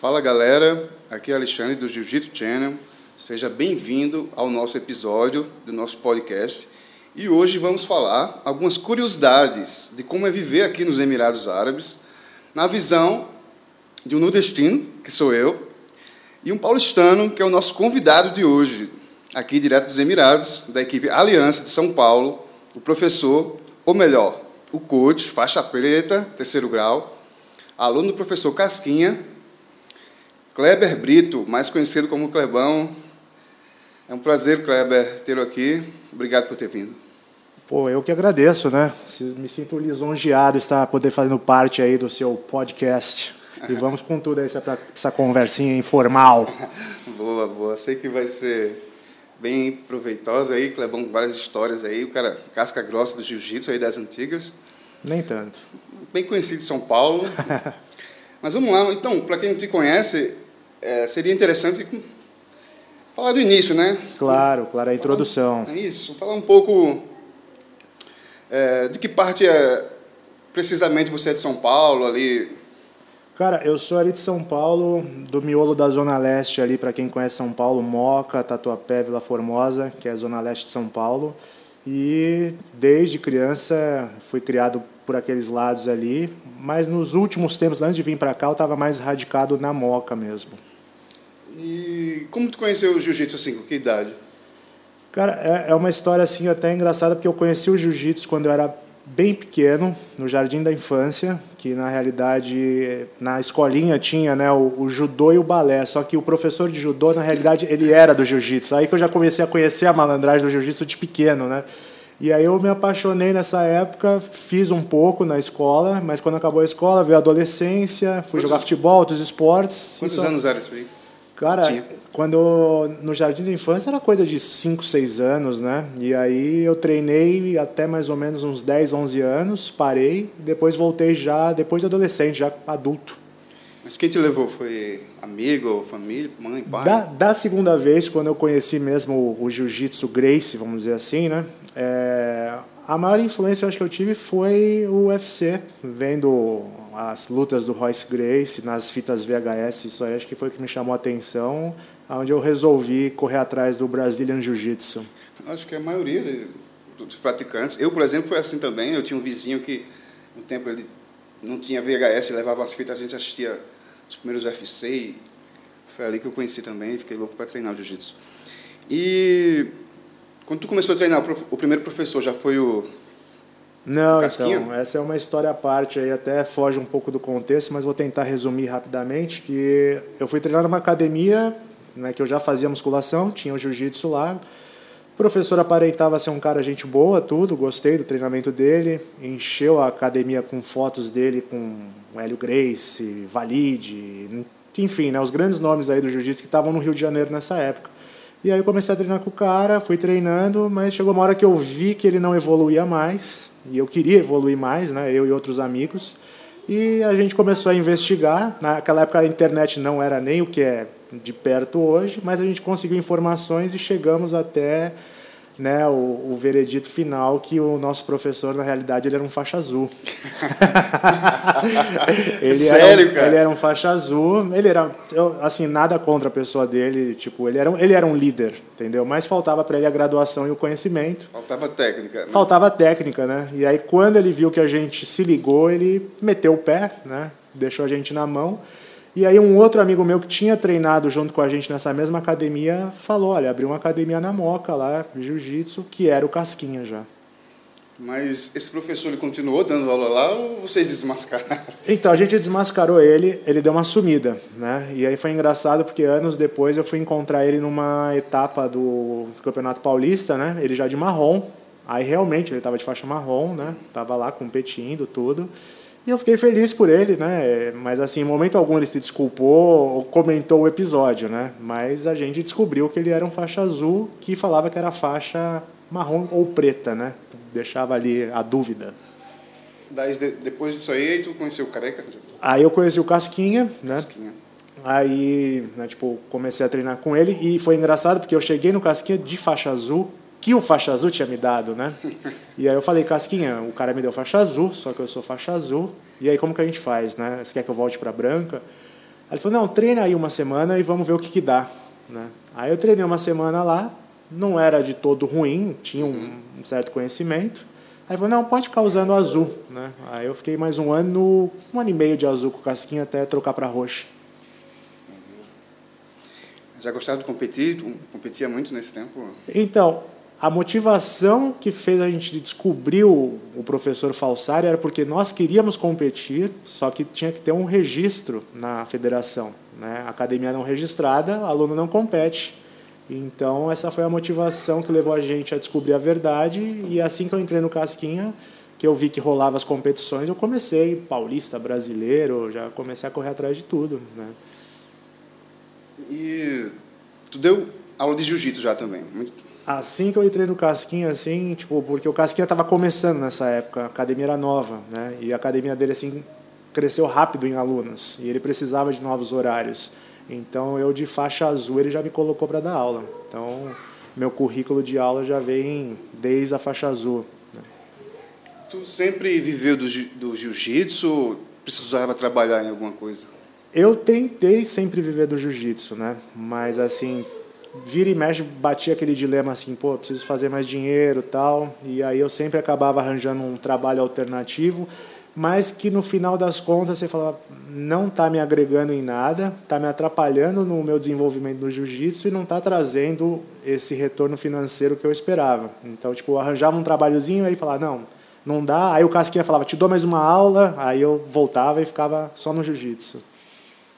Fala galera, aqui é Alexandre do Jiu-Jitsu Channel. Seja bem-vindo ao nosso episódio do nosso podcast. E hoje vamos falar algumas curiosidades de como é viver aqui nos Emirados Árabes, na visão de um nordestino, que sou eu, e um paulistano, que é o nosso convidado de hoje, aqui direto dos Emirados, da equipe Aliança de São Paulo, o professor, ou melhor, o coach, faixa preta, terceiro grau, aluno do professor Casquinha, Kleber Brito, mais conhecido como Clebão. É um prazer, Kleber, tê-lo aqui. Obrigado por ter vindo. Pô, eu que agradeço, né? Me sinto lisonjeado estar poder fazendo parte aí do seu podcast. E vamos com tudo aí essa, essa conversinha informal. boa, boa. Sei que vai ser bem proveitosa aí, Clebão, com várias histórias aí. O cara casca grossa do jiu-jitsu aí das antigas. Nem tanto. Bem conhecido em São Paulo. Mas vamos lá. Então, para quem não te conhece, é, seria interessante falar do início, né? Claro, claro, a introdução. É isso, falar um pouco é, de que parte é, precisamente você é de São Paulo, ali. Cara, eu sou ali de São Paulo, do miolo da Zona Leste ali, para quem conhece São Paulo, Moca, Tatuapé, Vila Formosa, que é a Zona Leste de São Paulo. E desde criança fui criado por aqueles lados ali, mas nos últimos tempos, antes de vir para cá, eu estava mais radicado na Moca mesmo. E como tu conheceu o jiu-jitsu assim, com que idade? Cara, é, é uma história assim até engraçada, porque eu conheci o jiu-jitsu quando eu era bem pequeno, no jardim da infância, que na realidade na escolinha tinha né, o, o, judô e o balé, só que o professor de judô na realidade ele era do jiu-jitsu. Aí que eu já comecei a conhecer a malandragem do jiu-jitsu de pequeno, né? E aí eu me apaixonei nessa época, fiz um pouco na escola, mas quando acabou a escola veio a adolescência, fui quantos, jogar futebol, outros esportes. Quantos anos era isso aí? Cara. Quando no jardim da infância era coisa de 5, 6 anos, né? E aí eu treinei até mais ou menos uns 10, 11 anos, parei, depois voltei já depois de adolescente, já adulto. Mas quem te levou? Foi amigo, família, mãe, pai? Da, da segunda vez, quando eu conheci mesmo o, o jiu-jitsu Grace, vamos dizer assim, né? É, a maior influência eu acho que eu tive foi o UFC, vendo as lutas do Royce Grace nas fitas VHS, isso aí acho que foi o que me chamou a atenção, onde eu resolvi correr atrás do Brazilian Jiu-Jitsu. Acho que a maioria dos praticantes, eu por exemplo foi assim também, eu tinha um vizinho que no tempo ele não tinha VHS, levava as fitas, a gente assistia os primeiros UFC e foi ali que eu conheci também, fiquei louco para treinar jiu-jitsu. E quando tu começou a treinar, o primeiro professor já foi o não, então, essa é uma história à parte aí, até foge um pouco do contexto, mas vou tentar resumir rapidamente, que eu fui treinar numa academia, né, que eu já fazia musculação, tinha o jiu-jitsu lá, o professor aparentava ser um cara gente boa, tudo, gostei do treinamento dele, encheu a academia com fotos dele com o Hélio Grace, Valide, enfim, né, os grandes nomes aí do jiu-jitsu que estavam no Rio de Janeiro nessa época. E aí eu comecei a treinar com o cara, fui treinando, mas chegou uma hora que eu vi que ele não evoluía mais, e eu queria evoluir mais, né, eu e outros amigos. E a gente começou a investigar. Naquela época a internet não era nem o que é de perto hoje, mas a gente conseguiu informações e chegamos até né, o, o, veredito final que o nosso professor, na realidade, ele era um faixa azul. ele Sério, era um, cara? Ele era um faixa azul. Ele era, assim, nada contra a pessoa dele. Tipo, ele era um, ele era um líder, entendeu? Mas faltava para ele a graduação e o conhecimento. Faltava técnica. Né? Faltava técnica, né? E aí, quando ele viu que a gente se ligou, ele meteu o pé, né? Deixou a gente na mão. E aí um outro amigo meu que tinha treinado junto com a gente nessa mesma academia falou, olha, abriu uma academia na Moca lá, jiu-jitsu, que era o Casquinha já. Mas esse professor ele continuou dando aula lá ou vocês desmascararam? Então, a gente desmascarou ele, ele deu uma sumida, né? E aí foi engraçado porque anos depois eu fui encontrar ele numa etapa do Campeonato Paulista, né? Ele já de marrom. Aí realmente ele estava de faixa marrom, né? Tava lá competindo tudo. E eu fiquei feliz por ele, né? Mas assim, em momento algum ele se desculpou ou comentou o episódio, né? Mas a gente descobriu que ele era um faixa azul que falava que era faixa marrom ou preta, né? Deixava ali a dúvida. Daí, depois disso aí, tu conheceu o Careca? Aí eu conheci o Casquinha, né? Casquinha. Aí, né, tipo, comecei a treinar com ele e foi engraçado porque eu cheguei no Casquinha de faixa azul que o faixa azul tinha me dado, né? E aí eu falei, Casquinha, o cara me deu faixa azul, só que eu sou faixa azul. E aí como que a gente faz, né? Você quer que eu volte para branca? Aí ele falou, não, treina aí uma semana e vamos ver o que, que dá. Né? Aí eu treinei uma semana lá, não era de todo ruim, tinha um, um certo conhecimento. Aí ele falou, não, pode ficar usando azul. Né? Aí eu fiquei mais um ano, um ano e meio de azul com casquinha até trocar para roxa. Já gostava de competir? Competia muito nesse tempo? Então, a motivação que fez a gente descobrir o, o professor Falsari era porque nós queríamos competir, só que tinha que ter um registro na federação. Né? Academia não registrada, aluno não compete. Então, essa foi a motivação que levou a gente a descobrir a verdade. E assim que eu entrei no Casquinha, que eu vi que rolava as competições, eu comecei paulista, brasileiro, já comecei a correr atrás de tudo. Né? E tu deu aula de jiu-jitsu já também? Muito assim que eu entrei no Casquinha, assim, tipo, porque o Casquinha estava começando nessa época, a academia era nova, né? E a academia dele, assim, cresceu rápido em alunos, e ele precisava de novos horários. Então, eu de faixa azul, ele já me colocou para dar aula. Então, meu currículo de aula já vem desde a faixa azul. Né? Tu sempre viveu do, do jiu-jitsu precisava trabalhar em alguma coisa? Eu tentei sempre viver do jiu-jitsu, né? Mas, assim, vira e mexe batia aquele dilema assim, pô, preciso fazer mais dinheiro tal. E aí eu sempre acabava arranjando um trabalho alternativo, mas que no final das contas você falava, não está me agregando em nada, está me atrapalhando no meu desenvolvimento no jiu-jitsu e não está trazendo esse retorno financeiro que eu esperava. Então, tipo, eu arranjava um trabalhozinho aí falava, não, não dá. Aí o Casquinha falava, te dou mais uma aula, aí eu voltava e ficava só no jiu-jitsu.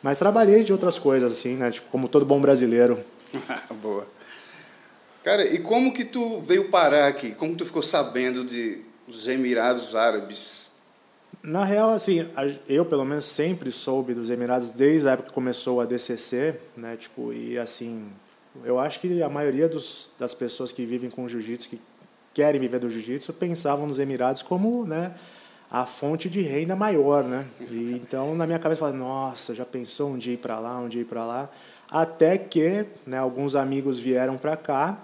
Mas trabalhei de outras coisas, assim, né? Tipo, como todo bom brasileiro. Boa. Cara, e como que tu veio parar aqui? Como tu ficou sabendo de os Emirados Árabes? Na real, assim, eu pelo menos sempre soube dos Emirados desde a época que começou a DCC, né? Tipo, e assim, eu acho que a maioria dos, das pessoas que vivem com jiu-jitsu, que querem viver do jiu-jitsu, pensavam nos Emirados como, né, a fonte de renda maior, né? E então na minha cabeça eu falava, nossa, já pensou um dia ir para lá, um dia ir para lá? Até que né, alguns amigos vieram para cá,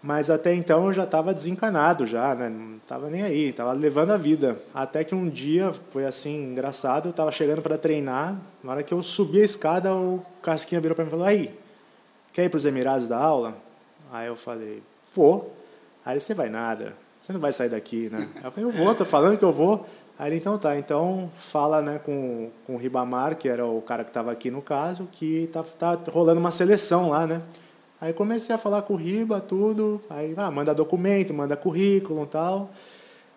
mas até então eu já estava desencanado já, né? Não estava nem aí, estava levando a vida. Até que um dia foi assim engraçado, eu estava chegando para treinar, na hora que eu subi a escada, o Casquinha virou para mim e falou: "Aí, quer ir para os Emirados da aula?" Aí eu falei: "Vou". Aí você vai nada, você não vai sair daqui, né? Eu falei: "Eu vou, tô falando que eu vou". Aí ele, então tá, então fala né, com, com o Ribamar, que era o cara que estava aqui no caso, que tá, tá rolando uma seleção lá, né? Aí comecei a falar com o Riba, tudo, aí ah, manda documento, manda currículo e tal.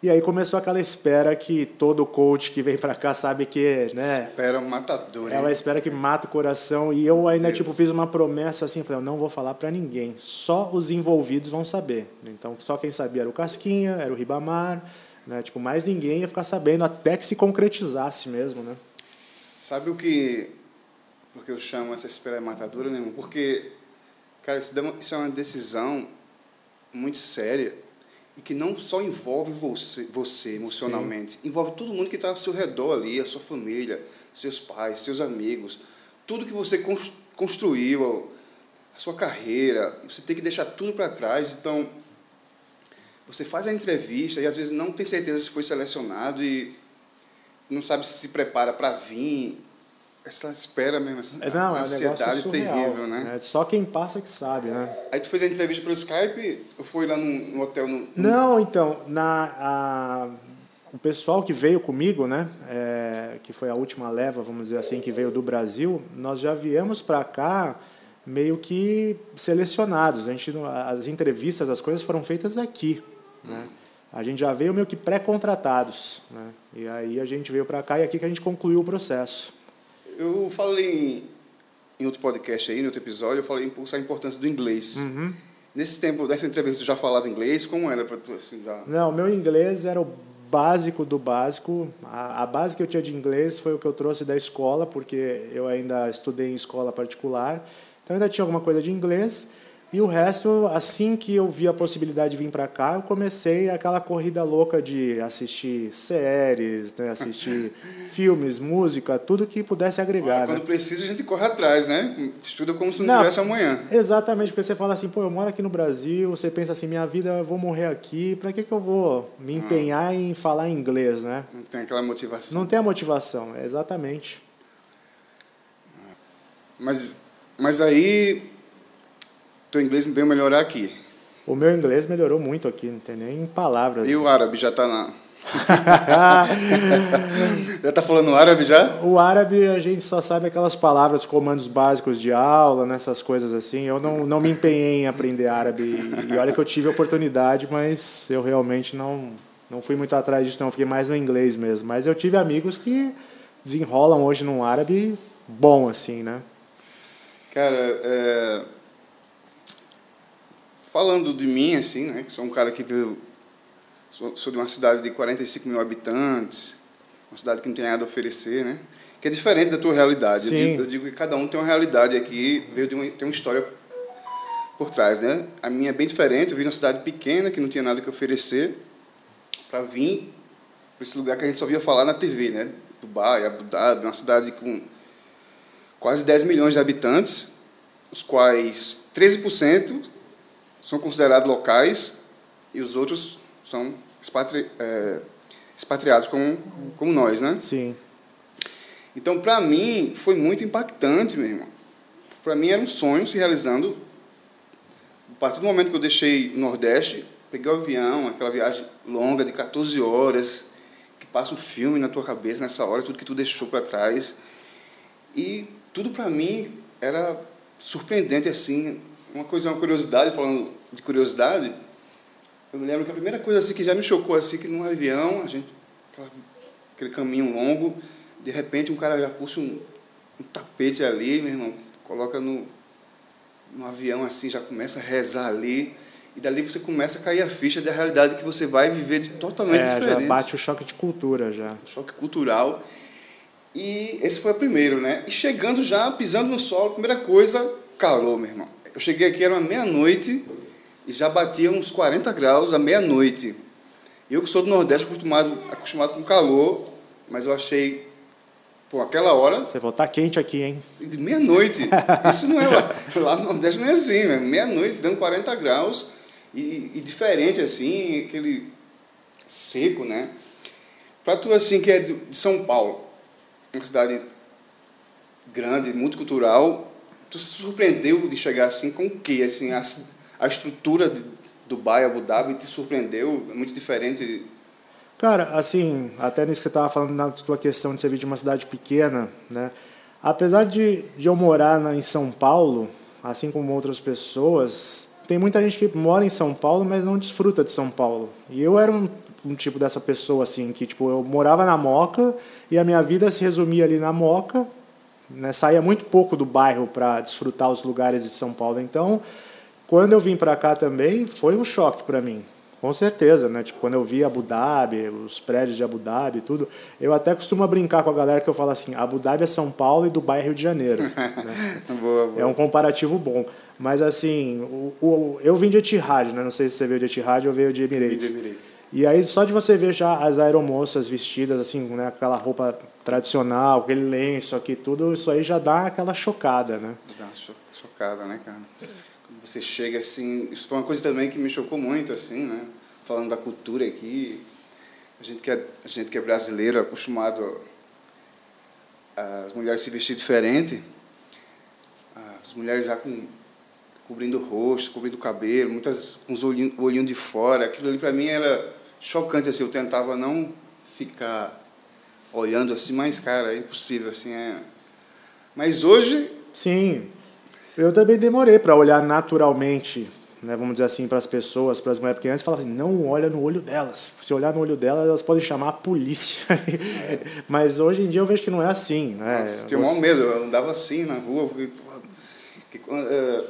E aí começou aquela espera que todo coach que vem para cá sabe que, né? Espera matador. Ela espera que mata o coração. E eu ainda, tipo, fiz uma promessa assim, falei, eu não vou falar para ninguém. Só os envolvidos vão saber. Então, só quem sabia era o Casquinha, era o Ribamar, né? Tipo, mais ninguém ia ficar sabendo até que se concretizasse mesmo, né? Sabe o que... Porque eu chamo essa espera matadora, né? Porque, cara, isso é uma decisão muito séria e que não só envolve você, você emocionalmente, Sim. envolve todo mundo que está ao seu redor ali, a sua família, seus pais, seus amigos, tudo que você construiu, a sua carreira, você tem que deixar tudo para trás. Então, você faz a entrevista e às vezes não tem certeza se foi selecionado e não sabe se se prepara para vir. Essa espera mesmo, essa é, não, é ansiedade é terrível, né? É só quem passa que sabe, né? Aí tu fez a entrevista pelo Skype ou foi lá no, no hotel? No, no... Não, então, na, a, o pessoal que veio comigo, né, é, que foi a última leva, vamos dizer assim, que veio do Brasil, nós já viemos para cá meio que selecionados. A gente, as entrevistas, as coisas foram feitas aqui, né? A gente já veio meio que pré-contratados. Né? E aí a gente veio para cá e aqui que a gente concluiu o processo. Eu falei em outro podcast aí, em outro episódio, eu falei a importância do inglês. Uhum. Nesse tempo, nessa entrevista, tu já falava inglês? Como era para tu? Assim, já... Não, meu inglês era o básico do básico. A, a base que eu tinha de inglês foi o que eu trouxe da escola, porque eu ainda estudei em escola particular. Então ainda tinha alguma coisa de inglês. E o resto, assim que eu vi a possibilidade de vir para cá, eu comecei aquela corrida louca de assistir séries, né? assistir filmes, música, tudo que pudesse agregar. quando né? precisa, a gente corre atrás, né? Estuda como se não, não tivesse amanhã. Exatamente, porque você fala assim, pô, eu moro aqui no Brasil, você pensa assim, minha vida, eu vou morrer aqui, para que, que eu vou me ah. empenhar ah. em falar inglês, né? Não tem aquela motivação. Não tem a motivação, exatamente. Ah, Mas, mas aí, teu inglês veio melhorar aqui. O meu inglês melhorou muito aqui, não tem nem palavras. E o árabe já está na. já está falando árabe já? O árabe a gente só sabe aquelas palavras, comandos básicos de aula, nessas coisas assim. Eu não, não me empenhei em aprender árabe. E olha que eu tive a oportunidade, mas eu realmente não, não fui muito atrás disso, não. Fiquei mais no inglês mesmo. Mas eu tive amigos que desenrolam hoje num árabe bom, assim, né? Cara, é falando de mim, assim, né, que sou um cara que veio. Sou, sou de uma cidade de 45 mil habitantes, uma cidade que não tem nada a oferecer, né? Que é diferente da tua realidade. Eu digo, eu digo, que cada um tem uma realidade aqui, veio de uma, tem uma história por trás, né? A minha é bem diferente. Eu vim numa cidade pequena que não tinha nada que oferecer para vir para esse lugar que a gente só via falar na TV, né? Dubai, Abu Dhabi, uma cidade com quase 10 milhões de habitantes, os quais 13% são considerados locais e os outros são expatri, é, expatriados como, como nós, né? Sim. Então, para mim, foi muito impactante, meu irmão. Para mim era um sonho se realizando. A partir do momento que eu deixei o Nordeste, peguei o avião, aquela viagem longa de 14 horas, que passa um filme na tua cabeça nessa hora, tudo que tu deixou para trás. E tudo para mim era surpreendente assim, uma coisa, uma curiosidade, falando de curiosidade, eu me lembro que a primeira coisa assim que já me chocou assim que num avião, a gente aquela, aquele caminho longo, de repente um cara já puxa um, um tapete ali, meu irmão, coloca no, no avião assim, já começa a rezar ali. E dali você começa a cair a ficha da realidade que você vai viver de totalmente é, diferente. Já bate o choque de cultura já. Choque cultural. E esse foi o primeiro, né? E chegando já, pisando no solo, primeira coisa, calor, meu irmão. Eu cheguei aqui, era meia-noite, e já batia uns 40 graus à meia-noite. Eu que sou do Nordeste, acostumado, acostumado com calor, mas eu achei, pô, aquela hora... Você vai estar quente aqui, hein? De meia-noite. Isso não é lá. Lá no Nordeste não é assim, meia-noite, dando 40 graus, e, e, diferente assim, aquele seco, né? Para tu, assim, que é de São Paulo, uma cidade grande, multicultural, Tu se surpreendeu de chegar assim com o quê? Assim, a, a estrutura de Dubai, Abu Dhabi te surpreendeu? É muito diferente? Cara, assim, até nisso que você estava falando na tua questão de ser de uma cidade pequena, né? Apesar de, de eu morar na, em São Paulo, assim como outras pessoas, tem muita gente que mora em São Paulo, mas não desfruta de São Paulo. E eu era um, um tipo dessa pessoa, assim, que tipo, eu morava na Moca e a minha vida se resumia ali na Moca, né? Saía muito pouco do bairro para desfrutar os lugares de São Paulo. Então, quando eu vim para cá também, foi um choque para mim. Com certeza, né? Tipo, quando eu vi Abu Dhabi, os prédios de Abu Dhabi tudo, eu até costumo brincar com a galera que eu falo assim, Abu Dhabi é São Paulo e Dubai é Rio de Janeiro. né? boa, boa. É um comparativo bom. Mas assim, o, o, eu vim de Etihad, né? Não sei se você veio de Etihad ou veio de Emirates. De Emirates. E aí só de você ver já as aeromoças vestidas assim, né? Aquela roupa tradicional, aquele lenço aqui, tudo isso aí já dá aquela chocada, né? Dá chocada, né, cara? Quando você chega assim, isso foi uma coisa também que me chocou muito, assim, né? Falando da cultura aqui, a gente que é, a gente que é brasileiro, acostumado as mulheres se vestir diferente, as mulheres já com cobrindo o rosto, cobrindo o cabelo, muitas com os olhinhos olhinho de fora, aquilo ali para mim era chocante, assim, eu tentava não ficar olhando assim, mas, cara, é impossível, assim, é... Mas hoje... Sim, eu também demorei para olhar naturalmente, né, vamos dizer assim, para as pessoas, para as mulheres, porque antes falava assim, não olha no olho delas, se olhar no olho delas, elas podem chamar a polícia. É. Mas hoje em dia eu vejo que não é assim, né? Nossa, tinha um medo, eu andava assim na rua, porque, é,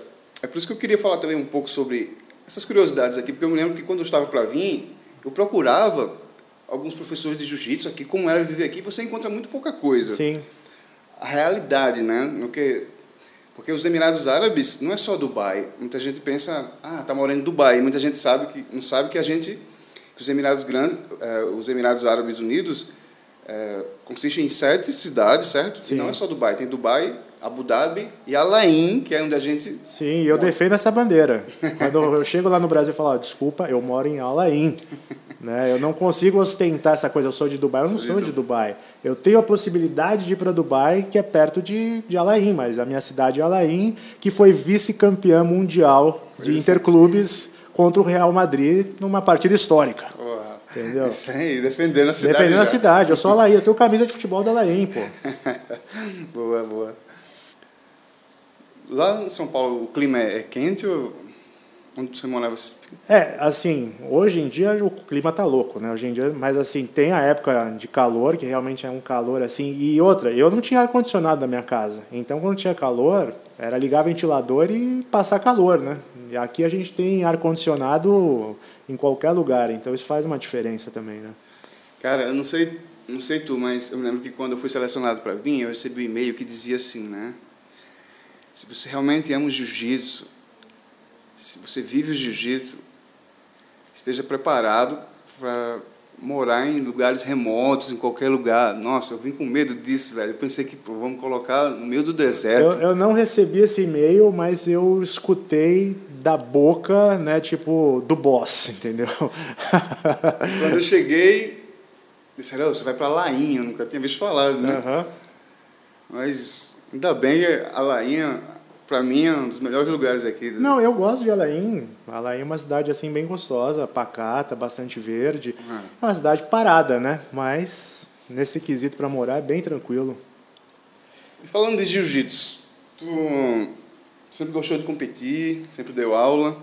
é por isso que eu queria falar também um pouco sobre essas curiosidades aqui, porque eu me lembro que quando eu estava para vir, eu procurava alguns professores de jiu-jitsu aqui, como era viver aqui, você encontra muito pouca coisa. Sim. A realidade, né? No que, porque os Emirados Árabes não é só Dubai. Muita gente pensa, ah, tá morando em Dubai. Muita gente sabe que não sabe que a gente, que os Emirados Grandes, eh, os Emirados Árabes Unidos eh, consistem em sete cidades, certo? Sim. E não é só Dubai. Tem Dubai, Abu Dhabi e Alain, que é onde a gente. Sim, eu defendo essa bandeira. Quando eu chego lá no Brasil e falo, desculpa, eu moro em Alain. né? Eu não consigo ostentar essa coisa, eu sou de Dubai, eu não sou de Dubai. Eu tenho a possibilidade de ir para Dubai, que é perto de, de Alain, mas a minha cidade é Alain, que foi vice-campeã mundial de pois é. interclubes contra o Real Madrid numa partida histórica. Entendeu? Isso aí, defendendo a cidade. Defendendo já. a cidade. Eu sou Alain, eu tenho camisa de futebol da Alain, pô. boa, boa. Lá em São Paulo, o clima é quente ou onde você morava? É, assim, hoje em dia o clima tá louco, né? Hoje em dia, mas assim, tem a época de calor, que realmente é um calor assim. E outra, eu não tinha ar-condicionado na minha casa. Então, quando tinha calor, era ligar ventilador e passar calor, né? E aqui a gente tem ar-condicionado em qualquer lugar, então isso faz uma diferença também, né? Cara, eu não sei, não sei tu, mas eu me lembro que quando eu fui selecionado para vir, eu recebi um e-mail que dizia assim, né? Se você realmente ama o jiu-jitsu, se você vive o jiu-jitsu, esteja preparado para morar em lugares remotos, em qualquer lugar. Nossa, eu vim com medo disso, velho. Eu pensei que pô, vamos colocar no meio do deserto. Eu, eu não recebi esse e-mail, mas eu escutei da boca, né, tipo, do boss, entendeu? Quando eu cheguei, disse, você vai para Lainha, eu nunca tinha visto falar, né? Uhum. Mas ainda bem que a Lainha para mim é um dos melhores lugares aqui. Não, eu gosto de Alain. Alain é uma cidade assim bem gostosa, pacata, bastante verde. É uma cidade parada, né? Mas nesse quesito para morar é bem tranquilo. E falando de jiu-jitsu, tu sempre gostou de competir, sempre deu aula.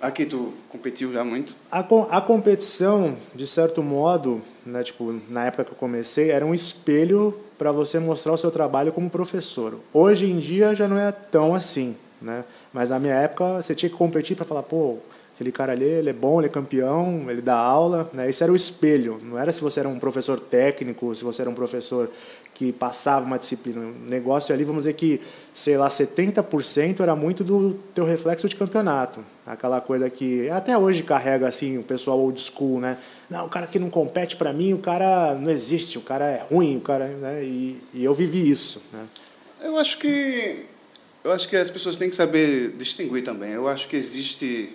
Aqui tu competiu já muito? A, a competição, de certo modo, né, tipo, na época que eu comecei, era um espelho para você mostrar o seu trabalho como professor. Hoje em dia já não é tão assim, né? Mas na minha época você tinha que competir para falar, pô, aquele cara ali, ele é bom, ele é campeão, ele dá aula, né? Esse era o espelho. Não era se você era um professor técnico, se você era um professor que passava uma disciplina. O negócio ali, vamos dizer que, sei lá, 70% era muito do teu reflexo de campeonato. Aquela coisa que até hoje carrega assim o pessoal old school, né? Não, o cara que não compete para mim, o cara não existe, o cara é ruim, o cara, né? E, e eu vivi isso, né? Eu acho que eu acho que as pessoas têm que saber distinguir também. Eu acho que existe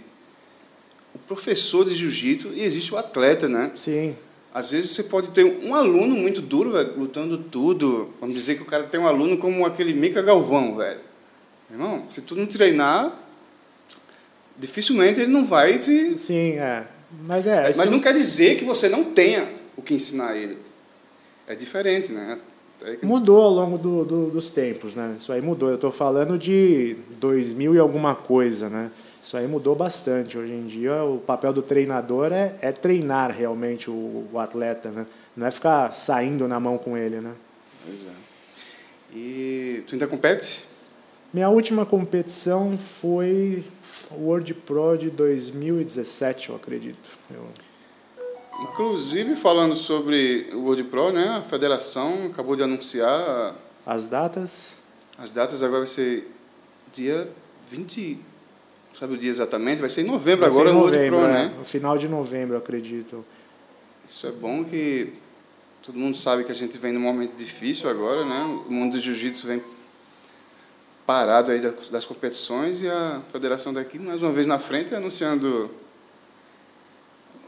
professor de jiu-jitsu e existe o atleta, né? Sim. Às vezes você pode ter um aluno muito duro, velho, lutando tudo. Vamos dizer que o cara tem um aluno como aquele Mica Galvão, velho. Irmão, se tu não treinar, dificilmente ele não vai te. Sim, é. Mas é. Mas não quer dizer que você não tenha o que ensinar ele. É diferente, né? É que... Mudou ao longo do, do, dos tempos, né? Isso aí mudou. Eu estou falando de 2000 e alguma coisa, né? Isso aí mudou bastante. Hoje em dia, o papel do treinador é, é treinar realmente o, o, atleta, né? Não é ficar saindo na mão com ele, né? Pois é. E tu ainda compete? Minha última competição foi o World Pro de 2017, eu acredito. Eu... Inclusive, falando sobre o World Pro, né? A federação acabou de anunciar... As datas? As datas agora vai ser dia 20 sabe o dia exatamente, vai ser em novembro vai agora, em novembro, Pro, é, né? No final de novembro, acredito. Isso é bom que todo mundo sabe que a gente vem num momento difícil agora, né? O mundo do jiu-jitsu vem parado aí das, das competições e a federação daqui, mais uma vez na frente, anunciando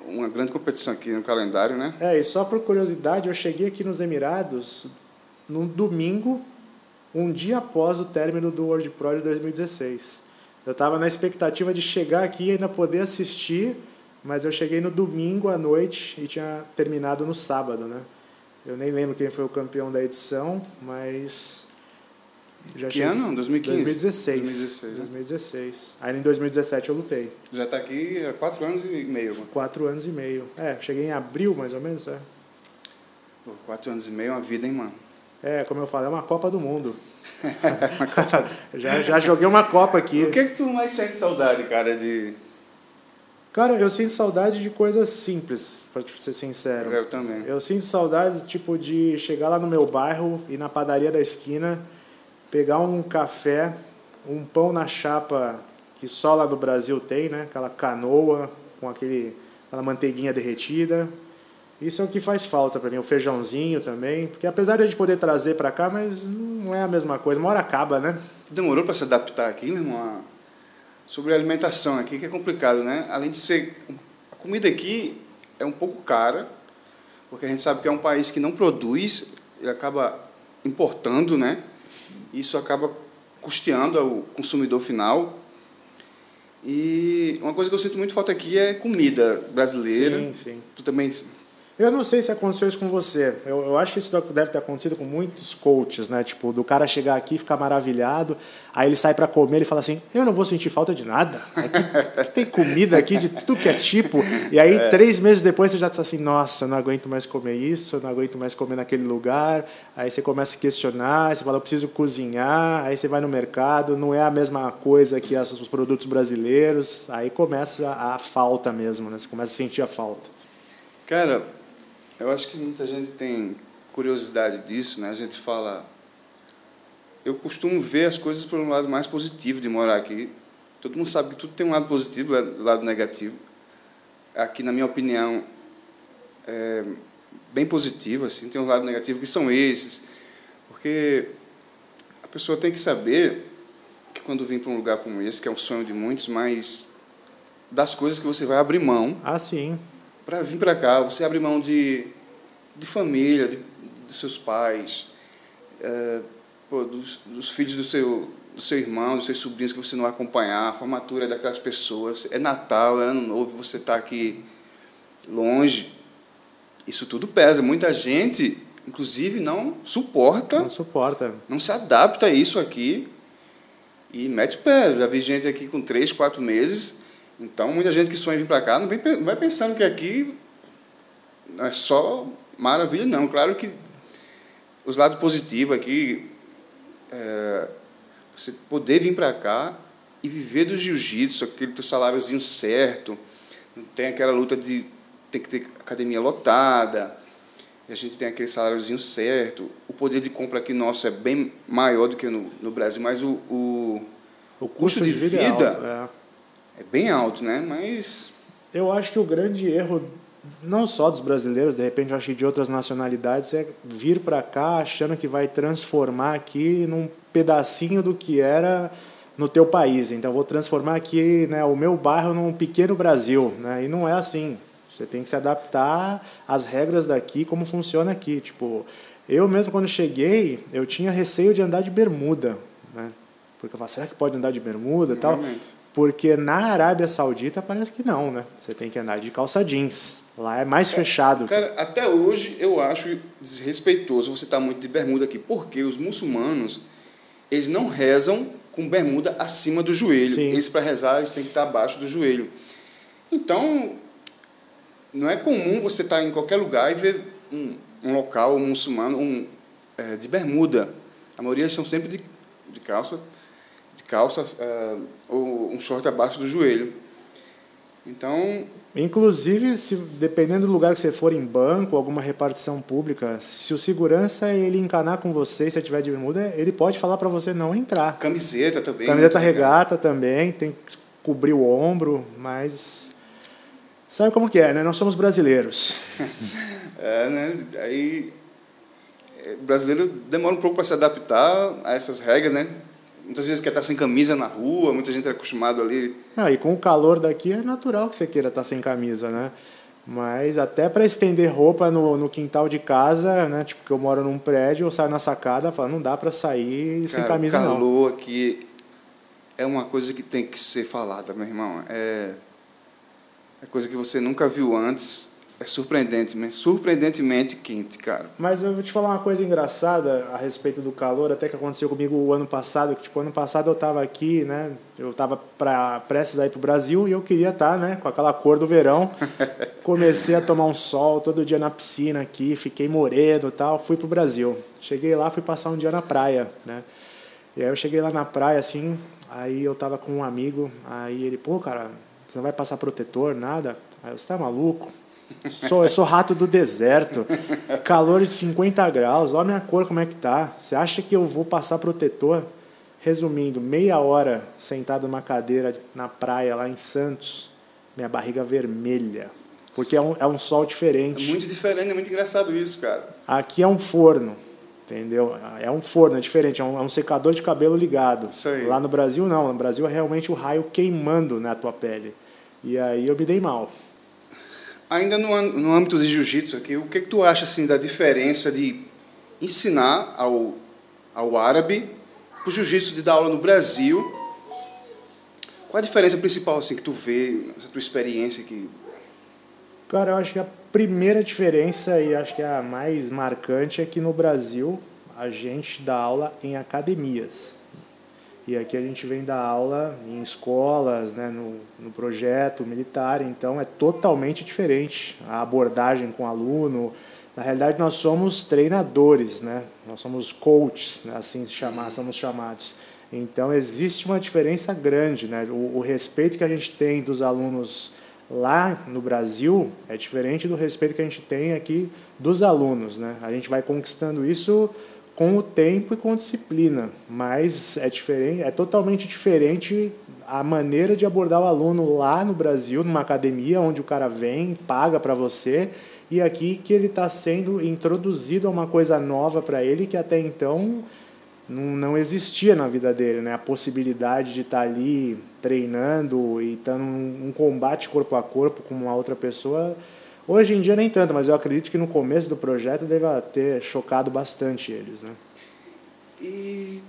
uma grande competição aqui no calendário, né? É, e só por curiosidade, eu cheguei aqui nos Emirados no domingo, um dia após o término do World Pro de 2016. Eu estava na expectativa de chegar aqui e ainda poder assistir, mas eu cheguei no domingo à noite e tinha terminado no sábado, né? Eu nem lembro quem foi o campeão da edição, mas já que cheguei... ano? 2015? 2016. 2016, né? 2016. Aí em 2017 eu lutei. Já está aqui há quatro anos e meio. Mano. Quatro anos e meio. É, cheguei em abril mais ou menos, é. Pô, quatro anos e meio é uma vida, hein, mano? É, como eu falei, é uma Copa do Mundo. já, já joguei uma Copa aqui. O que é que tu mais sente saudade, cara, de... Cara, eu sinto saudade de coisas simples, para ser sincero. Eu também. Eu sinto saudade, tipo, de chegar lá no meu bairro, ir na padaria da esquina, pegar um café, um pão na chapa que só lá do Brasil tem, né? Aquela canoa com aquele, aquela manteiguinha derretida, isso é o que faz falta para mim, o feijãozinho também, porque apesar de a gente poder trazer para cá, mas não é a mesma coisa, uma hora acaba, né? Demorou para se adaptar aqui, meu irmão? Sobre a alimentação aqui, que é complicado, né? Além de ser. A comida aqui é um pouco cara, porque a gente sabe que é um país que não produz e acaba importando, né? Isso acaba custeando ao consumidor final. E uma coisa que eu sinto muito falta aqui é comida brasileira. Sim, sim. Tu também eu não sei se aconteceu isso com você. Eu, eu acho que isso deve ter acontecido com muitos coaches, né? Tipo, do cara chegar aqui e ficar maravilhado, aí ele sai para comer e fala assim: Eu não vou sentir falta de nada. Aqui, tem comida aqui de tudo que é tipo. E aí, é. três meses depois, você já está assim: Nossa, eu não aguento mais comer isso, eu não aguento mais comer naquele lugar. Aí você começa a questionar, você fala: Eu preciso cozinhar. Aí você vai no mercado, não é a mesma coisa que os produtos brasileiros. Aí começa a falta mesmo, né? Você começa a sentir a falta. Cara, eu acho que muita gente tem curiosidade disso, né? A gente fala. Eu costumo ver as coisas por um lado mais positivo de morar aqui. Todo mundo sabe que tudo tem um lado positivo e um lado negativo. Aqui, na minha opinião, é bem positivo, assim. Tem um lado negativo que são esses. Porque a pessoa tem que saber que quando vem para um lugar como esse, que é um sonho de muitos, mas das coisas que você vai abrir mão. Ah, sim para vir para cá, você abre mão de, de família, de, de seus pais, é, pô, dos, dos, filhos do seu, do seu irmão, dos seus sobrinhos que você não vai acompanhar, a formatura daquelas pessoas. É Natal, é Ano Novo, você está aqui longe. Isso tudo pesa. Muita gente, inclusive, não suporta. Não suporta. Não se adapta a isso aqui e mete o pé. Já vi gente aqui com três, quatro meses então, muita gente que sonha vir para cá não, vem, não vai pensando que aqui é só maravilha, não. Claro que os lados positivos aqui, é, você poder vir para cá e viver do jiu-jitsu, aquele teu saláriozinho certo, não tem aquela luta de tem que ter academia lotada, e a gente tem aquele saláriozinho certo. O poder de compra aqui nosso é bem maior do que no, no Brasil, mas o, o, o custo, custo de, de vida, vida é é bem alto, né? Mas. Eu acho que o grande erro, não só dos brasileiros, de repente eu acho que de outras nacionalidades, é vir para cá achando que vai transformar aqui num pedacinho do que era no teu país. Então vou transformar aqui né, o meu bairro num pequeno Brasil. Né? E não é assim. Você tem que se adaptar às regras daqui, como funciona aqui. Tipo, eu mesmo quando cheguei, eu tinha receio de andar de bermuda. Né? Porque eu falava, será que pode andar de bermuda e tal? Porque na Arábia Saudita parece que não, né? Você tem que andar de calça jeans. Lá é mais fechado. Cara, até hoje eu acho desrespeitoso você estar tá muito de bermuda aqui, porque os muçulmanos, eles não rezam com bermuda acima do joelho. Sim. Eles, para rezar, eles têm que estar tá abaixo do joelho. Então, não é comum você estar tá em qualquer lugar e ver um, um local um muçulmano um, é, de bermuda. A maioria estão sempre de, de calça calça uh, ou um short abaixo do joelho. Então. Inclusive, se, dependendo do lugar que você for em banco, alguma repartição pública, se o segurança ele encanar com você, se você tiver de bermuda, ele pode falar para você não entrar. Camiseta também. Camiseta regata também, tem que cobrir o ombro, mas sabe como que é, né? Nós somos brasileiros. é, né? Aí é, brasileiro demora um pouco para se adaptar a essas regras, né? Muitas vezes quer estar sem camisa na rua, muita gente é acostumado ali. Ah, e com o calor daqui é natural que você queira estar sem camisa, né? Mas até para estender roupa no, no quintal de casa, né? Tipo, que eu moro num prédio, eu saio na sacada, falo, não dá para sair Cara, sem camisa o calor não. aqui é uma coisa que tem que ser falada, meu irmão. É, é coisa que você nunca viu antes é surpreendente, surpreendentemente quente, cara. Mas eu vou te falar uma coisa engraçada a respeito do calor, até que aconteceu comigo o ano passado, que tipo, ano passado eu estava aqui, né? Eu estava para prestes a ir pro Brasil e eu queria estar, tá, né, com aquela cor do verão. Comecei a tomar um sol todo dia na piscina aqui, fiquei moreno, tal, fui pro Brasil. Cheguei lá, fui passar um dia na praia, né? E aí eu cheguei lá na praia assim, aí eu tava com um amigo, aí ele, pô, cara, você não vai passar protetor, nada? Aí eu, você tá maluco? Sou, eu sou rato do deserto. Calor de 50 graus. Olha a minha cor como é que tá. Você acha que eu vou passar protetor? Resumindo, meia hora sentado numa cadeira na praia lá em Santos, minha barriga vermelha. Porque é um, é um sol diferente. É muito diferente, é muito engraçado isso, cara. Aqui é um forno, entendeu? É um forno, é diferente, é um, é um secador de cabelo ligado. Isso aí. Lá no Brasil, não. No Brasil é realmente o raio queimando na tua pele. E aí eu me dei mal. Ainda no, no âmbito de jiu-jitsu aqui, o que, que tu acha assim da diferença de ensinar ao, ao árabe o jiu-jitsu de dar aula no Brasil? Qual a diferença principal assim que tu vê nessa tua experiência aqui? Cara, eu acho que a primeira diferença e acho que a mais marcante é que no Brasil a gente dá aula em academias. E aqui a gente vem dar aula em escolas, né, no, no projeto militar, então é totalmente diferente a abordagem com o aluno. Na realidade, nós somos treinadores, né? nós somos coaches, né? assim chamar, somos chamados. Então, existe uma diferença grande. Né? O, o respeito que a gente tem dos alunos lá no Brasil é diferente do respeito que a gente tem aqui dos alunos. Né? A gente vai conquistando isso com o tempo e com disciplina, mas é diferente, é totalmente diferente a maneira de abordar o aluno lá no Brasil, numa academia onde o cara vem, paga para você, e aqui que ele está sendo introduzido a uma coisa nova para ele que até então não, não existia na vida dele, né? A possibilidade de estar tá ali treinando e estar num um combate corpo a corpo com uma outra pessoa Hoje em dia nem tanto, mas eu acredito que no começo do projeto deva ter chocado bastante eles. Né? E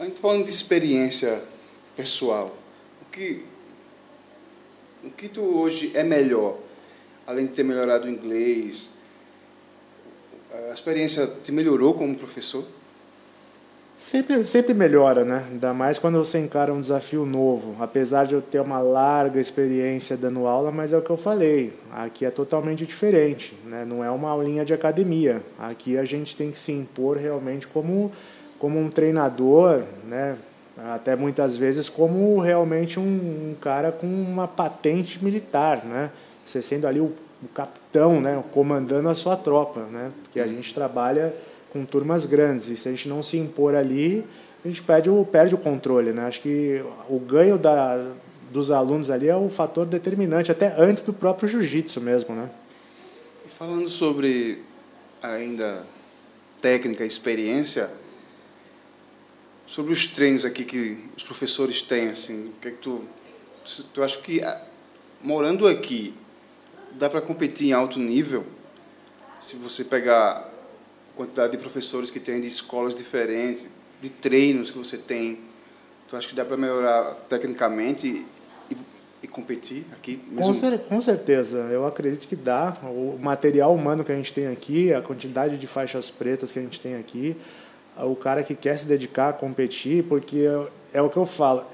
a gente falando de experiência pessoal, o que, o que tu hoje é melhor, além de ter melhorado o inglês, a experiência te melhorou como professor? Sempre, sempre melhora, né? Ainda mais quando você encara um desafio novo. Apesar de eu ter uma larga experiência dando aula, mas é o que eu falei. Aqui é totalmente diferente, né? Não é uma aulinha de academia. Aqui a gente tem que se impor realmente como, como um treinador, né? Até muitas vezes como realmente um, um cara com uma patente militar, né? Você sendo ali o, o capitão, né? Comandando a sua tropa, né? Porque a gente trabalha com turmas grandes. E se a gente não se impor ali, a gente perde o, perde o controle. Né? Acho que o ganho da, dos alunos ali é o fator determinante, até antes do próprio jiu-jitsu mesmo. Né? E falando sobre ainda técnica, experiência, sobre os treinos aqui que os professores têm, assim, que, é que tu, tu acha que ah, morando aqui dá para competir em alto nível? Se você pegar quantidade de professores que tem de escolas diferentes, de treinos que você tem. Tu acha que dá para melhorar tecnicamente e, e, competir aqui? Mesmo? Com, com certeza, eu acredito que dá. O material humano que a gente tem aqui, a quantidade de faixas pretas que a gente tem aqui, o cara que quer se dedicar a competir, porque é o que eu falo,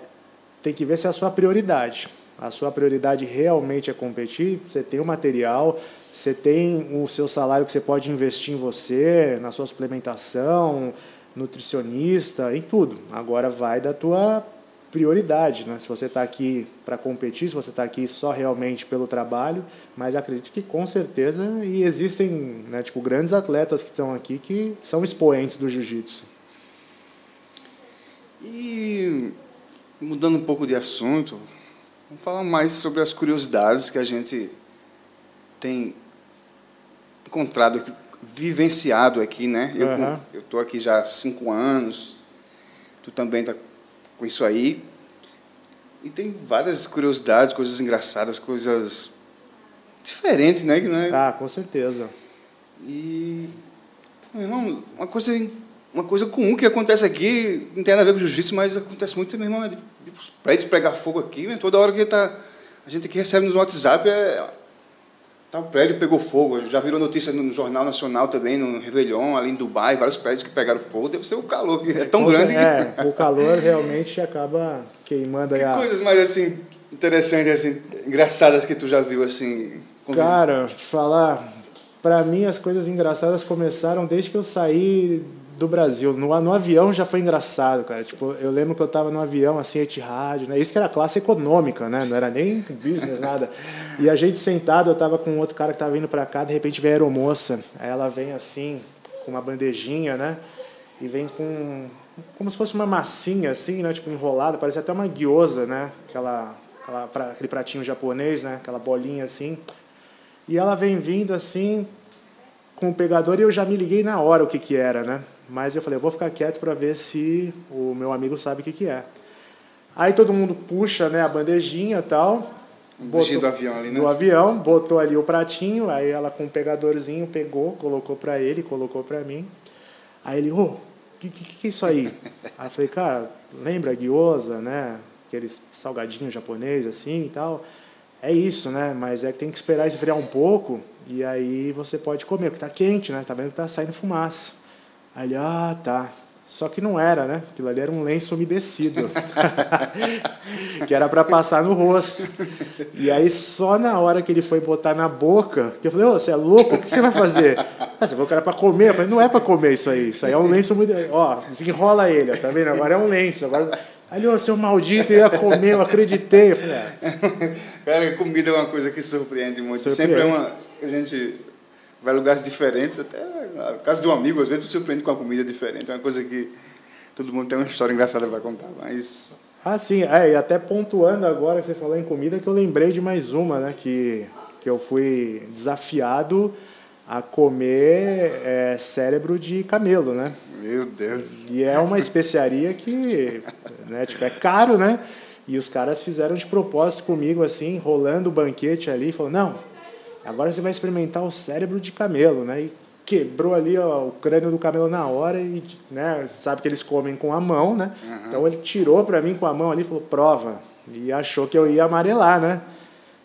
tem que ver se é a sua prioridade. A sua prioridade realmente é competir, você tem o material, você tem o seu salário que você pode investir em você, na sua suplementação, nutricionista, em tudo. Agora vai da tua prioridade, né? Se você está aqui para competir, se você está aqui só realmente pelo trabalho, mas acredito que com certeza e existem, né, tipo grandes atletas que estão aqui que são expoentes do jiu-jitsu. E mudando um pouco de assunto, vamos falar mais sobre as curiosidades que a gente tem encontrado, vivenciado aqui, né? Eu uhum. eu tô aqui já há cinco anos. Tu também tá com isso aí. E tem várias curiosidades, coisas engraçadas, coisas diferentes, né? né? Ah, com certeza. E irmão, uma coisa uma coisa comum que acontece aqui, não tem nada a ver com jiu-jitsu, mas acontece muito, meu irmão, é de, os prédios pegar fogo aqui, né? toda hora que tá, a gente aqui recebe no WhatsApp é Tá, o prédio pegou fogo, já virou notícia no Jornal Nacional também, no Réveillon, ali em Dubai, vários prédios que pegaram fogo, deve ser o calor, que é tão grande é, que... o calor realmente acaba queimando que a... coisas mais, assim, interessantes, assim, engraçadas que tu já viu, assim... Cara, te falar, para mim as coisas engraçadas começaram desde que eu saí do Brasil. No, no avião já foi engraçado, cara. Tipo, eu lembro que eu tava no avião, assim, rádio, né? Isso que era classe econômica, né? Não era nem business, nada. E a gente sentado, eu tava com outro cara que tava vindo para cá, de repente vem a aeromoça. Aí ela vem assim, com uma bandejinha, né? E vem com como se fosse uma massinha assim, né, tipo enrolada, parece até uma guiosa, né? Aquela, aquela aquele pratinho japonês, né? Aquela bolinha assim. E ela vem vindo assim com o pegador e eu já me liguei na hora o que que era, né? Mas eu falei, eu vou ficar quieto para ver se o meu amigo sabe o que, que é. Aí todo mundo puxa né, a bandejinha e tal, botou, do avião ali, né? Do avião, botou ali o pratinho, aí ela com um pegadorzinho pegou, colocou para ele, colocou para mim. Aí ele, ô, oh, que, que, que é isso aí? aí eu falei, cara, lembra guiosa, né? Aqueles salgadinhos japonês assim e tal. É isso, né? Mas é que tem que esperar esfriar um pouco e aí você pode comer, porque tá quente, né? Tá vendo que tá saindo fumaça. Aí ele, ah, tá. Só que não era, né? Aquilo ali era um lenço umedecido. que era para passar no rosto. E aí, só na hora que ele foi botar na boca, que eu falei, ô, você é louco? O que você vai fazer? Ah, você falou que era para comer. Eu falei, não é para comer isso aí. Isso aí é um lenço umedecido. Ó, desenrola ele, tá vendo? Agora é um lenço. Agora... Aí, ô, seu maldito, eu ia comer, eu acreditei. Eu falei, é. Cara, comida é uma coisa que surpreende muito. Surpreende. Sempre é uma. A gente vai a lugares diferentes, até na casa de um amigo, às vezes tu surpreende com uma comida diferente. É uma coisa que todo mundo tem uma história engraçada para contar, mas... Ah, sim. É, e até pontuando agora que você falou em comida, que eu lembrei de mais uma, né? Que, que eu fui desafiado a comer é, cérebro de camelo, né? Meu Deus! E é uma especiaria que né, tipo, é caro, né? E os caras fizeram de propósito comigo, assim, rolando o banquete ali, falou, não, Agora você vai experimentar o cérebro de camelo, né? E quebrou ali ó, o crânio do camelo na hora e, né? Sabe que eles comem com a mão, né? Uhum. Então ele tirou para mim com a mão ali e falou, prova. E achou que eu ia amarelar, né?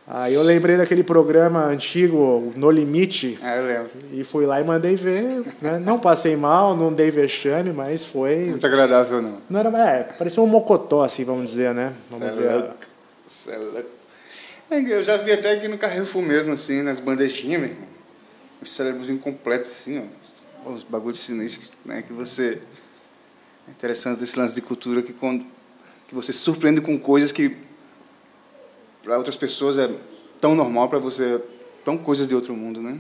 Aí eu lembrei daquele programa antigo, No Limite. É, eu lembro. E fui lá e mandei ver. Né? Não passei mal, não dei vexame, mas foi. Muito agradável, não. Não era. É, parecia um mocotó, assim, vamos dizer, né? Vamos Cê é dizer. Cê é louco. Eu já vi até aqui no Carrefour mesmo, assim, nas bandejinhas, meu irmão. Os cérebros assim, ó. Os bagulhos sinistros, né? Que você. É interessante esse lance de cultura que quando. Que você surpreende com coisas que. Para outras pessoas é tão normal, para você é tão coisas de outro mundo, né?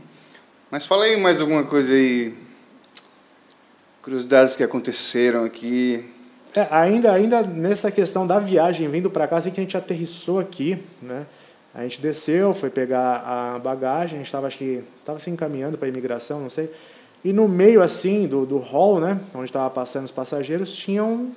Mas fala aí mais alguma coisa aí. Curiosidades que aconteceram aqui. É, ainda, ainda nessa questão da viagem vindo para cá, assim que a gente aterrissou aqui, né? A gente desceu, foi pegar a bagagem, a gente estava que estava se encaminhando para a imigração, não sei. E no meio assim do, do hall, né, onde estava passando os passageiros, tinha um,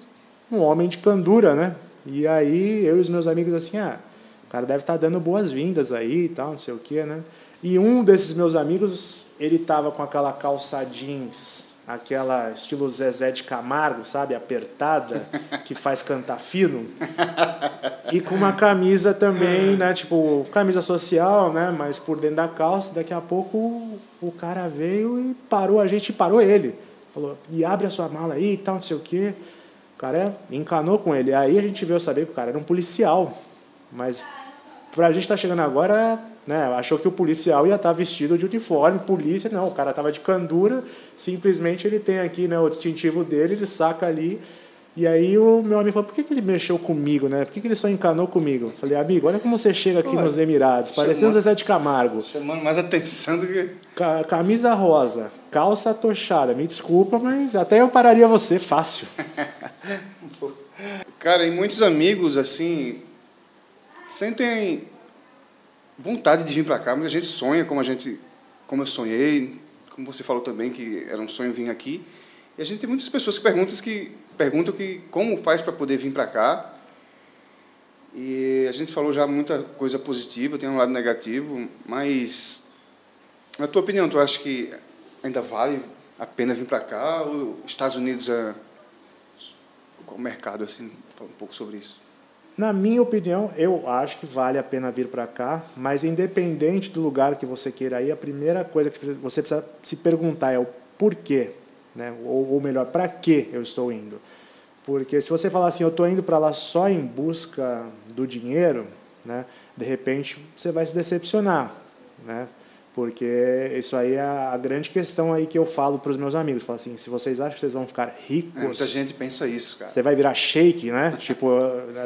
um homem de candura, né? E aí eu e os meus amigos assim, ah, o cara deve estar tá dando boas-vindas aí e tal, não sei o quê, né? E um desses meus amigos, ele tava com aquela calça jeans aquela estilo Zezé de Camargo, sabe, apertada, que faz cantar fino, e com uma camisa também, né, tipo, camisa social, né, mas por dentro da calça, daqui a pouco o, o cara veio e parou a gente, parou ele, falou, e abre a sua mala aí e tal, não sei o quê, o cara encanou com ele, aí a gente veio saber que o cara era um policial, mas pra gente estar tá chegando agora né? Achou que o policial ia estar vestido de uniforme, polícia, não, o cara estava de candura, simplesmente ele tem aqui né, o distintivo dele, ele saca ali. E aí o meu amigo falou, por que, que ele mexeu comigo, né? Por que, que ele só encanou comigo? falei, amigo, olha como você chega aqui nos Emirados, parece o Zezé de Camargo. Chamando mais atenção do que... Camisa rosa, calça tochada, me desculpa, mas até eu pararia você fácil. Cara, e muitos amigos, assim, sentem vontade de vir para cá, muita gente sonha como a gente, como eu sonhei, como você falou também que era um sonho vir aqui. E a gente tem muitas pessoas que perguntam que perguntam que como faz para poder vir para cá. E a gente falou já muita coisa positiva, tem um lado negativo, mas na tua opinião, tu acha que ainda vale a pena vir para cá ou os Estados Unidos é o mercado assim, fala um pouco sobre isso? Na minha opinião, eu acho que vale a pena vir para cá, mas independente do lugar que você queira ir, a primeira coisa que você precisa se perguntar é o porquê, né? ou, ou melhor, para que eu estou indo. Porque se você falar assim, eu estou indo para lá só em busca do dinheiro, né? de repente você vai se decepcionar. Né? Porque isso aí é a grande questão aí que eu falo para os meus amigos. Falo assim, se vocês acham que vocês vão ficar ricos... É, muita gente pensa isso, cara. Você vai virar shake, né? tipo,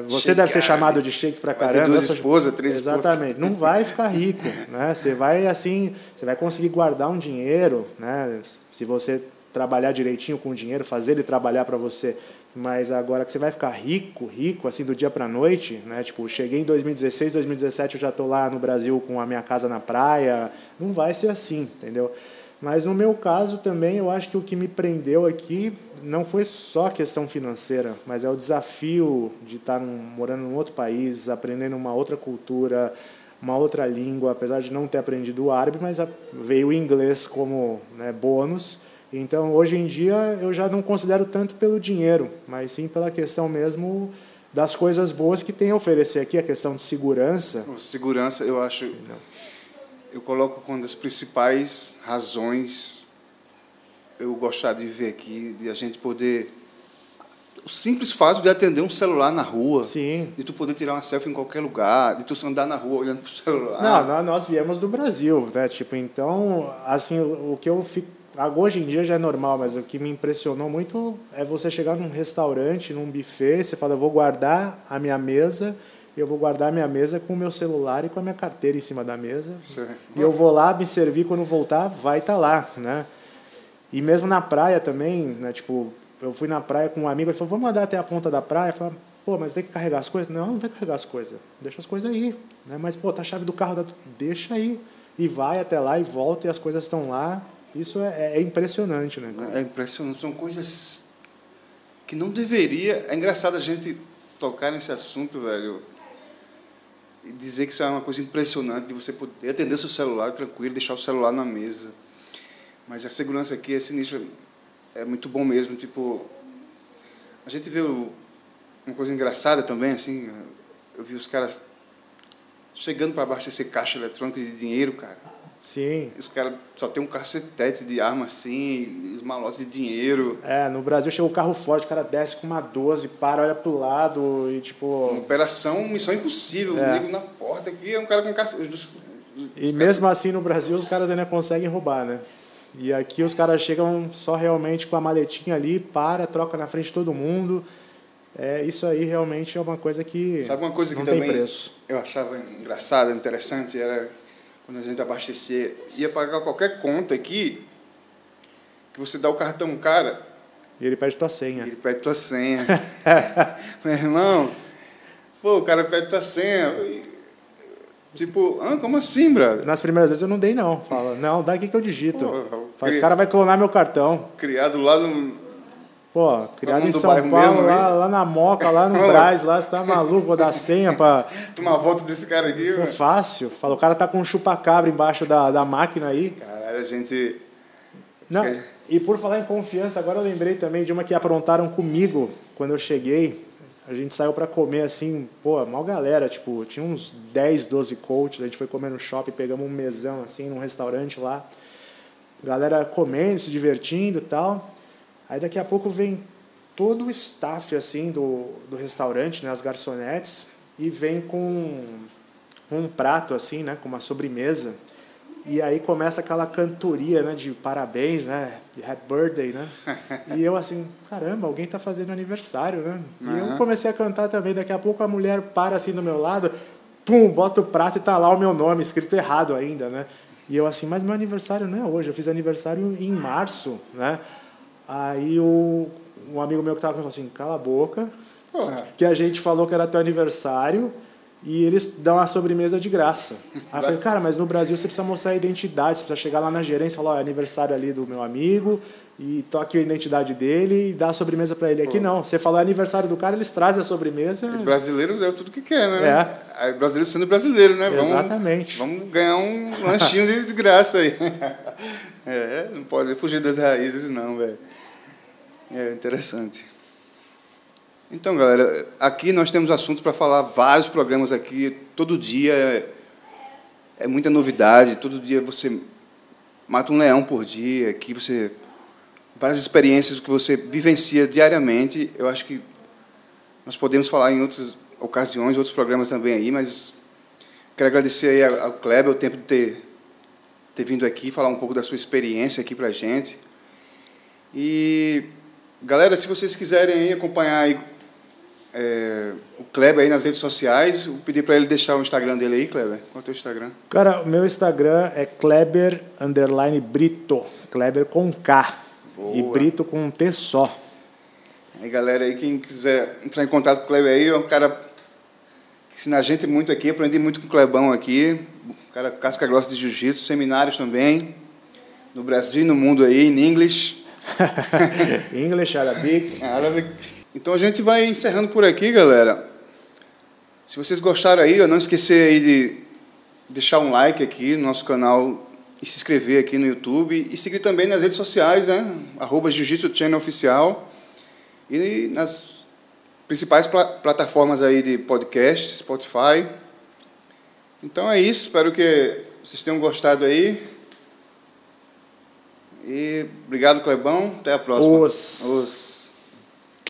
você deve ser chamado de shake para caramba. Vai ter duas esposas, três Exatamente. Não vai ficar rico, né? Você vai, assim, você vai conseguir guardar um dinheiro, né? Se você trabalhar direitinho com o dinheiro, fazer ele trabalhar para você mas agora que você vai ficar rico, rico, assim, do dia para noite, né? Tipo, cheguei em 2016, 2017 eu já tô lá no Brasil com a minha casa na praia. Não vai ser assim, entendeu? Mas no meu caso também, eu acho que o que me prendeu aqui não foi só a questão financeira, mas é o desafio de estar num, morando em outro país, aprendendo uma outra cultura, uma outra língua, apesar de não ter aprendido o árabe, mas veio o inglês como né, bônus. Então, hoje em dia, eu já não considero tanto pelo dinheiro, mas sim pela questão mesmo das coisas boas que tem a oferecer aqui, a questão de segurança. Segurança, eu acho. Não. Eu coloco como das principais razões eu gostar de viver aqui, de a gente poder o simples fato de atender um celular na rua. Sim. De tu poder tirar uma selfie em qualquer lugar, de tu andar na rua olhando pro celular. Não, nós viemos do Brasil, né? Tipo, então, assim, o que eu fico. Hoje em dia já é normal, mas o que me impressionou muito é você chegar num restaurante, num buffet, você fala, eu vou guardar a minha mesa, eu vou guardar a minha mesa com o meu celular e com a minha carteira em cima da mesa. Certo. E eu vou lá me servir quando voltar, vai estar tá lá, né? E mesmo na praia também, né? Tipo, eu fui na praia com um amigo, ele falou, vamos andar até a ponta da praia. Eu falei, pô, mas tem que carregar as coisas? Não, não vai carregar as coisas. Deixa as coisas aí. Né? Mas, pô, tá a chave do carro, da... deixa aí. E vai até lá e volta e as coisas estão lá. Isso é, é impressionante, né? É impressionante. São coisas que não deveria. É engraçado a gente tocar nesse assunto, velho. E dizer que isso é uma coisa impressionante de você poder atender seu celular tranquilo, deixar o celular na mesa. Mas a segurança aqui é sinistra é muito bom mesmo. Tipo, a gente viu uma coisa engraçada também, assim, eu vi os caras chegando para abastecer caixa eletrônica de dinheiro, cara. Sim. Os caras só tem um cacetete de arma assim, os malotes de dinheiro. É, no Brasil chega o carro forte, o cara desce com uma 12, para, olha pro lado e tipo. Uma operação, missão impossível. É. Um na porta aqui é um cara com cacetete. E mesmo assim no Brasil os caras ainda conseguem roubar, né? E aqui os caras chegam só realmente com a maletinha ali, para, troca na frente de todo mundo. É, isso aí realmente é uma coisa que Sabe uma coisa que também preço. eu achava engraçada, interessante, era quando a gente abastecer, ia pagar qualquer conta aqui, que você dá o cartão cara... E ele pede tua senha. Ele pede tua senha. Meu irmão, pô, o cara pede tua senha. Tipo, ah, como assim, brother? Nas primeiras vezes eu não dei, não. Fala, não, dá aqui que eu digito. Pô, Faz, cri... cara vai clonar meu cartão. Criado lá no. Pô, criado em São Paulo, lá, lá, na Moca, lá no Braz, lá, você tá maluco, vou dar senha pra. Tomar volta desse cara aqui, Pô, Fácil. Fala, o cara tá com um chupa-cabra embaixo da, da máquina aí. Caralho, a gente. Não, e por falar em confiança, agora eu lembrei também de uma que aprontaram comigo quando eu cheguei a gente saiu para comer assim, pô, mal galera, tipo, tinha uns 10, 12 coaches, a gente foi comer no shopping, pegamos um mesão assim, num restaurante lá. Galera comendo, se divertindo e tal. Aí daqui a pouco vem todo o staff assim do, do restaurante, né, as garçonetes, e vem com um prato assim, né, com uma sobremesa. E aí começa aquela cantoria, né, de parabéns, né, de happy birthday, né? E eu assim, caramba, alguém está fazendo aniversário, né? E eu comecei a cantar também, daqui a pouco a mulher para assim do meu lado, pum, bota o prato e tá lá o meu nome escrito errado ainda, né? E eu assim, mas meu aniversário não é hoje, eu fiz aniversário em março, né? Aí o um amigo meu que estava falou assim, cala a boca, Porra. que a gente falou que era teu aniversário e eles dão a sobremesa de graça. Aí eu falei, cara, mas no Brasil você precisa mostrar a identidade, você precisa chegar lá na gerência e falar, ó, é aniversário ali do meu amigo, e toque a identidade dele e dá a sobremesa para ele. Aqui Pô. não, você falou é aniversário do cara, eles trazem a sobremesa. E brasileiro é tudo que quer, né? É. Brasileiro sendo brasileiro, né? Exatamente. Vamos, vamos ganhar um lanchinho de graça aí. É, não pode fugir das raízes não, velho. É interessante. Então, galera, aqui nós temos assuntos para falar, vários programas aqui, todo dia é, é, muita novidade, todo dia você mata um leão por dia, aqui você várias experiências que você vivencia diariamente. Eu acho que nós podemos falar em outras ocasiões, outros programas também aí, mas quero agradecer aí ao Kleber o tempo de ter ter vindo aqui falar um pouco da sua experiência aqui para a gente. E galera, se vocês quiserem aí acompanhar aí é, o Kleber aí nas redes sociais. Vou pedir para ele deixar o Instagram dele aí, Kleber. Qual é o teu Instagram? Cara, o meu Instagram é Kleber underline Brito. Kleber com K. Boa. E Brito com um T só. Aí, galera, aí, quem quiser entrar em contato com o Kleber aí, é um cara que ensina a gente muito aqui. Aprendi muito com o Klebão aqui. Um cara casca grossa de jiu-jitsu, seminários também. No Brasil e no mundo aí, em inglês. English, Arabic. Arabic. Então a gente vai encerrando por aqui, galera. Se vocês gostaram aí, não esquecer aí de deixar um like aqui no nosso canal e se inscrever aqui no YouTube e seguir também nas redes sociais, né? Arroba Jiu-Jitsu Channel Oficial e nas principais pl plataformas aí de podcast, Spotify. Então é isso, espero que vocês tenham gostado aí. E obrigado, Clebão. Até a próxima. Os. Os.